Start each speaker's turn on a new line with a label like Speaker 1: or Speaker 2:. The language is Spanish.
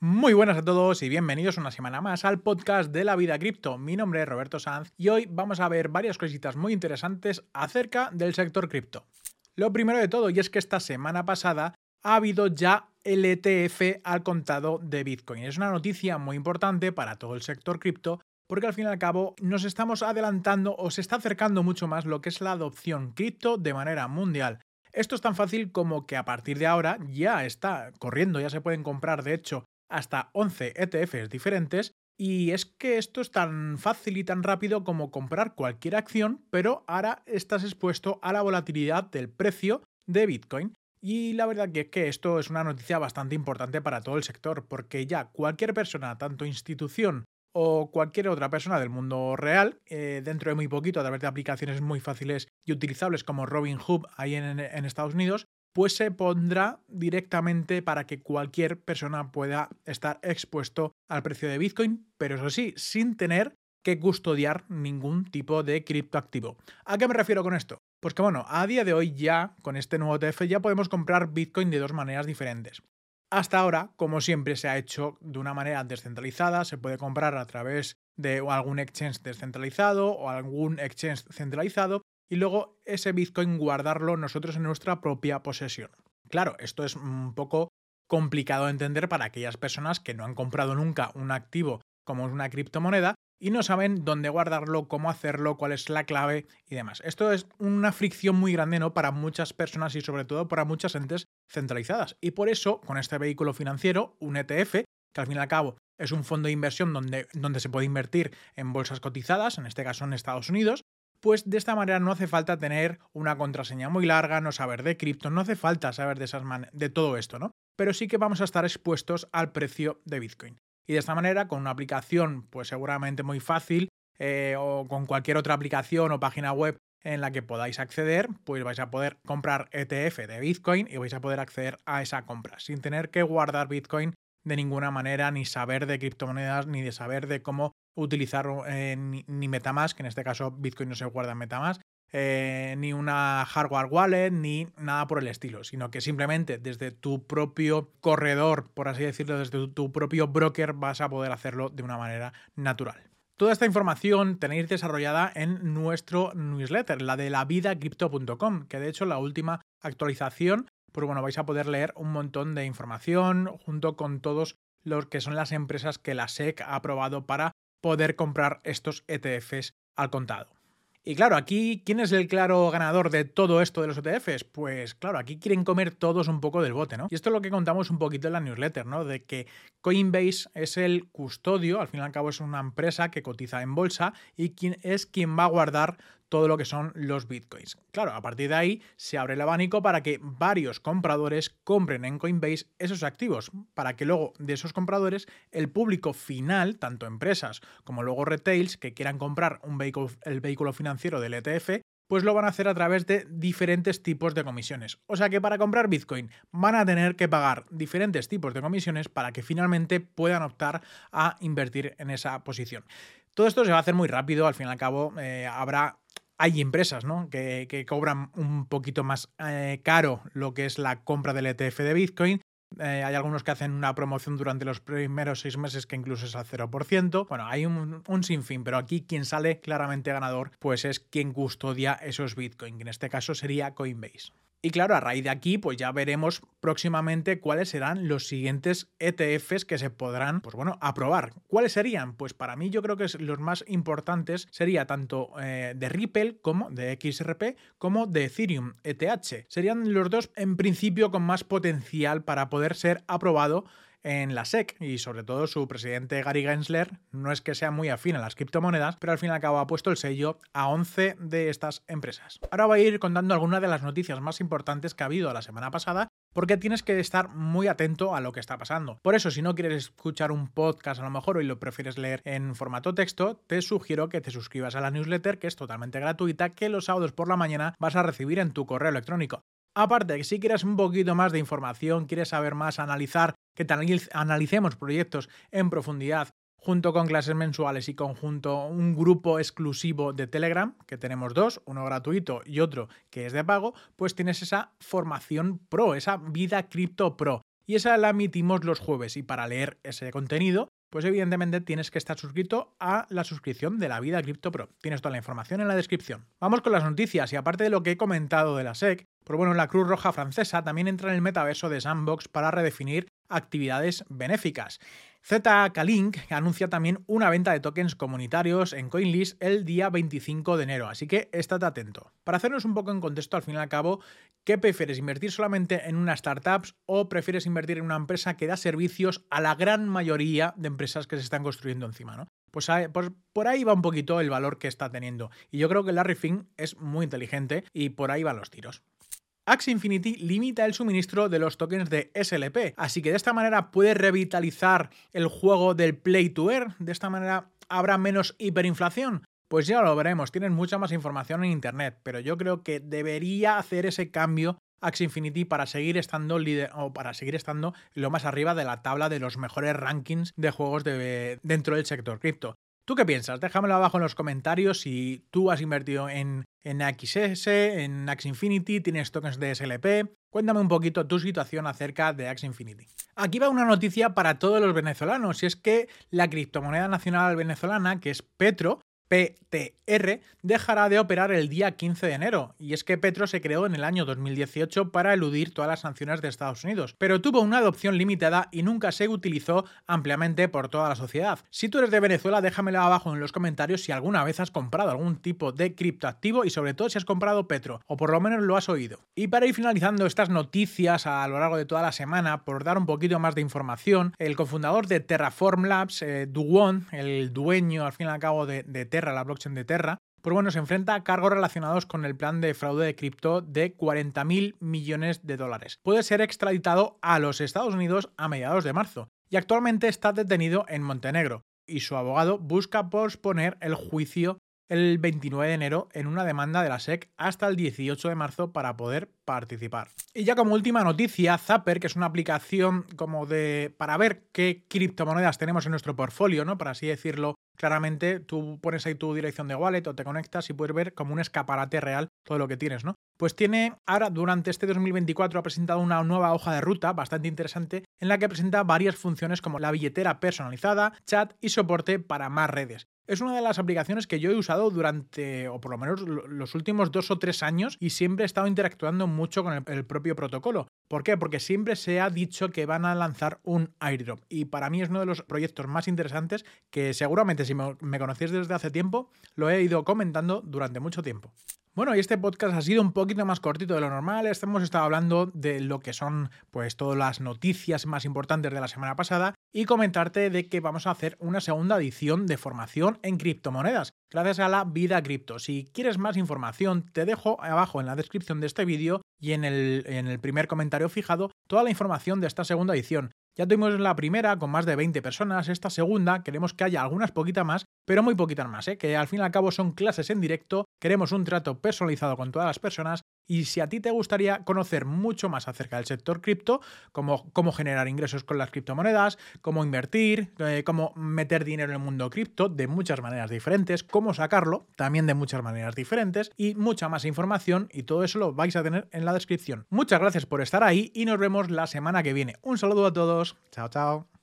Speaker 1: Muy buenas a todos y bienvenidos una semana más al podcast de la vida cripto. Mi nombre es Roberto Sanz y hoy vamos a ver varias cositas muy interesantes acerca del sector cripto. Lo primero de todo, y es que esta semana pasada ha habido ya el ETF al contado de Bitcoin. Es una noticia muy importante para todo el sector cripto porque al fin y al cabo nos estamos adelantando o se está acercando mucho más lo que es la adopción cripto de manera mundial. Esto es tan fácil como que a partir de ahora ya está corriendo, ya se pueden comprar de hecho hasta 11 ETFs diferentes y es que esto es tan fácil y tan rápido como comprar cualquier acción, pero ahora estás expuesto a la volatilidad del precio de Bitcoin. Y la verdad que es que esto es una noticia bastante importante para todo el sector, porque ya cualquier persona, tanto institución o cualquier otra persona del mundo real, eh, dentro de muy poquito, a través de aplicaciones muy fáciles y utilizables como Robinhood ahí en Estados Unidos, pues se pondrá directamente para que cualquier persona pueda estar expuesto al precio de Bitcoin, pero eso sí, sin tener que custodiar ningún tipo de criptoactivo. ¿A qué me refiero con esto? Pues que bueno, a día de hoy ya, con este nuevo TF, ya podemos comprar Bitcoin de dos maneras diferentes. Hasta ahora, como siempre, se ha hecho de una manera descentralizada, se puede comprar a través de algún exchange descentralizado o algún exchange centralizado y luego ese Bitcoin guardarlo nosotros en nuestra propia posesión. Claro, esto es un poco complicado de entender para aquellas personas que no han comprado nunca un activo como una criptomoneda y no saben dónde guardarlo, cómo hacerlo, cuál es la clave y demás. Esto es una fricción muy grande ¿no? para muchas personas y sobre todo para muchas entes centralizadas. Y por eso, con este vehículo financiero, un ETF, que al fin y al cabo es un fondo de inversión donde, donde se puede invertir en bolsas cotizadas, en este caso en Estados Unidos, pues de esta manera no hace falta tener una contraseña muy larga, no saber de cripto, no hace falta saber de, esas de todo esto, ¿no? Pero sí que vamos a estar expuestos al precio de Bitcoin. Y de esta manera, con una aplicación, pues seguramente muy fácil, eh, o con cualquier otra aplicación o página web en la que podáis acceder, pues vais a poder comprar ETF de Bitcoin y vais a poder acceder a esa compra sin tener que guardar Bitcoin de ninguna manera, ni saber de criptomonedas, ni de saber de cómo utilizar eh, ni, Metamask, en este caso Bitcoin no se guarda en Metamask, eh, ni una hardware wallet, ni nada por el estilo, sino que simplemente desde tu propio corredor, por así decirlo, desde tu propio broker, vas a poder hacerlo de una manera natural. Toda esta información tenéis desarrollada en nuestro newsletter, la de lavidacrypto.com, que de hecho la última actualización pues bueno, vais a poder leer un montón de información junto con todos los que son las empresas que la SEC ha aprobado para poder comprar estos ETFs al contado. Y claro, aquí, ¿quién es el claro ganador de todo esto de los ETFs? Pues claro, aquí quieren comer todos un poco del bote, ¿no? Y esto es lo que contamos un poquito en la newsletter, ¿no? De que Coinbase es el custodio, al fin y al cabo es una empresa que cotiza en bolsa y quien es quien va a guardar todo lo que son los bitcoins. Claro, a partir de ahí se abre el abanico para que varios compradores compren en Coinbase esos activos, para que luego de esos compradores el público final, tanto empresas como luego retails que quieran comprar el vehículo financiero del ETF, pues lo van a hacer a través de diferentes tipos de comisiones. O sea que para comprar Bitcoin van a tener que pagar diferentes tipos de comisiones para que finalmente puedan optar a invertir en esa posición. Todo esto se va a hacer muy rápido, al fin y al cabo eh, habrá hay empresas ¿no? que, cobran un poquito más eh, caro lo que es la compra del ETF de Bitcoin. Eh, hay algunos que hacen una promoción durante los primeros seis meses que incluso es al 0%. Bueno, hay un, un, sinfín, pero aquí quien sale claramente ganador pues es quien custodia esos Bitcoin, que en este caso sería Coinbase. Y claro, a raíz de aquí, pues ya veremos próximamente cuáles serán los siguientes ETFs que se podrán, pues bueno, aprobar. ¿Cuáles serían? Pues para mí yo creo que los más importantes sería tanto eh, de Ripple como de XRP como de Ethereum ETH. Serían los dos en principio con más potencial para poder ser aprobado en la SEC y sobre todo su presidente Gary Gensler no es que sea muy afín a las criptomonedas, pero al fin y al cabo ha puesto el sello a 11 de estas empresas. Ahora voy a ir contando algunas de las noticias más importantes que ha habido la semana pasada porque tienes que estar muy atento a lo que está pasando. Por eso, si no quieres escuchar un podcast a lo mejor o lo prefieres leer en formato texto, te sugiero que te suscribas a la newsletter, que es totalmente gratuita, que los sábados por la mañana vas a recibir en tu correo electrónico. Aparte, que si quieres un poquito más de información, quieres saber más, analizar, que analicemos proyectos en profundidad junto con clases mensuales y conjunto un grupo exclusivo de Telegram, que tenemos dos, uno gratuito y otro que es de pago, pues tienes esa formación pro, esa vida cripto pro. Y esa la emitimos los jueves y para leer ese contenido pues evidentemente tienes que estar suscrito a la suscripción de la vida Crypto Pro. Tienes toda la información en la descripción. Vamos con las noticias y aparte de lo que he comentado de la SEC, pues bueno, la Cruz Roja Francesa también entra en el metaverso de Sandbox para redefinir actividades benéficas. ZK-Link anuncia también una venta de tokens comunitarios en CoinList el día 25 de enero, así que estate atento. Para hacernos un poco en contexto, al fin y al cabo, ¿qué prefieres? ¿Invertir solamente en una startup o prefieres invertir en una empresa que da servicios a la gran mayoría de empresas que se están construyendo encima? Pues, pues, por ahí va un poquito el valor que está teniendo. Y yo creo que Larry Fink es muy inteligente y por ahí van los tiros. Axie Infinity limita el suministro de los tokens de SLP, así que de esta manera puede revitalizar el juego del Play to Earn, de esta manera habrá menos hiperinflación. Pues ya lo veremos, tienen mucha más información en internet, pero yo creo que debería hacer ese cambio Axie Infinity para seguir estando líder o para seguir estando lo más arriba de la tabla de los mejores rankings de juegos de, dentro del sector cripto. ¿Tú qué piensas? Déjamelo abajo en los comentarios si tú has invertido en, en XS, en Axie Infinity, tienes tokens de SLP. Cuéntame un poquito tu situación acerca de Axie Infinity. Aquí va una noticia para todos los venezolanos, y es que la criptomoneda nacional venezolana, que es Petro, PTR dejará de operar el día 15 de enero, y es que Petro se creó en el año 2018 para eludir todas las sanciones de Estados Unidos, pero tuvo una adopción limitada y nunca se utilizó ampliamente por toda la sociedad. Si tú eres de Venezuela, déjamelo abajo en los comentarios si alguna vez has comprado algún tipo de criptoactivo y sobre todo si has comprado Petro, o por lo menos lo has oído. Y para ir finalizando estas noticias a lo largo de toda la semana, por dar un poquito más de información, el cofundador de Terraform Labs, eh, el dueño al fin y al cabo de, de Terra, la blockchain de Terra, pues bueno, se enfrenta a cargos relacionados con el plan de fraude de cripto de 40.000 millones de dólares. Puede ser extraditado a los Estados Unidos a mediados de marzo y actualmente está detenido en Montenegro y su abogado busca posponer el juicio el 29 de enero en una demanda de la SEC hasta el 18 de marzo para poder participar. Y ya como última noticia, Zapper, que es una aplicación como de para ver qué criptomonedas tenemos en nuestro portfolio, ¿no? Para así decirlo claramente, tú pones ahí tu dirección de wallet o te conectas y puedes ver como un escaparate real todo lo que tienes, ¿no? Pues tiene ahora durante este 2024 ha presentado una nueva hoja de ruta bastante interesante en la que presenta varias funciones como la billetera personalizada, chat y soporte para más redes es una de las aplicaciones que yo he usado durante, o por lo menos los últimos dos o tres años, y siempre he estado interactuando mucho con el, propio protocolo. ¿Por qué? Porque siempre se ha dicho que van a lanzar un airdrop. Y para mí es uno de los proyectos más interesantes que seguramente si me, conocéis desde hace tiempo, lo he ido comentando durante mucho tiempo. Bueno, y este podcast ha sido un poquito más cortito de lo normal. Hemos estado hablando de lo que son pues todas las noticias más importantes de la semana pasada y comentarte de que vamos a hacer una segunda edición de formación en criptomonedas gracias a la vida cripto. Si quieres más información, te dejo abajo en la descripción de este vídeo y en el, en el primer comentario fijado toda la información de esta segunda edición. Ya tuvimos la primera con más de 20 personas, esta segunda queremos que haya algunas poquitas más, pero muy poquitas más, ¿eh? que al fin y al cabo son clases en directo, queremos un trato personalizado con todas las personas y si a ti te gustaría conocer mucho más acerca del sector cripto, como cómo generar ingresos con las criptomonedas, cómo invertir, eh, cómo meter dinero en el mundo cripto de muchas maneras diferentes, cómo sacarlo también de muchas maneras diferentes y mucha más información y todo eso lo vais a tener en la descripción. Muchas gracias por estar ahí y nos vemos la semana que viene. Un saludo a todos. Chao, chao.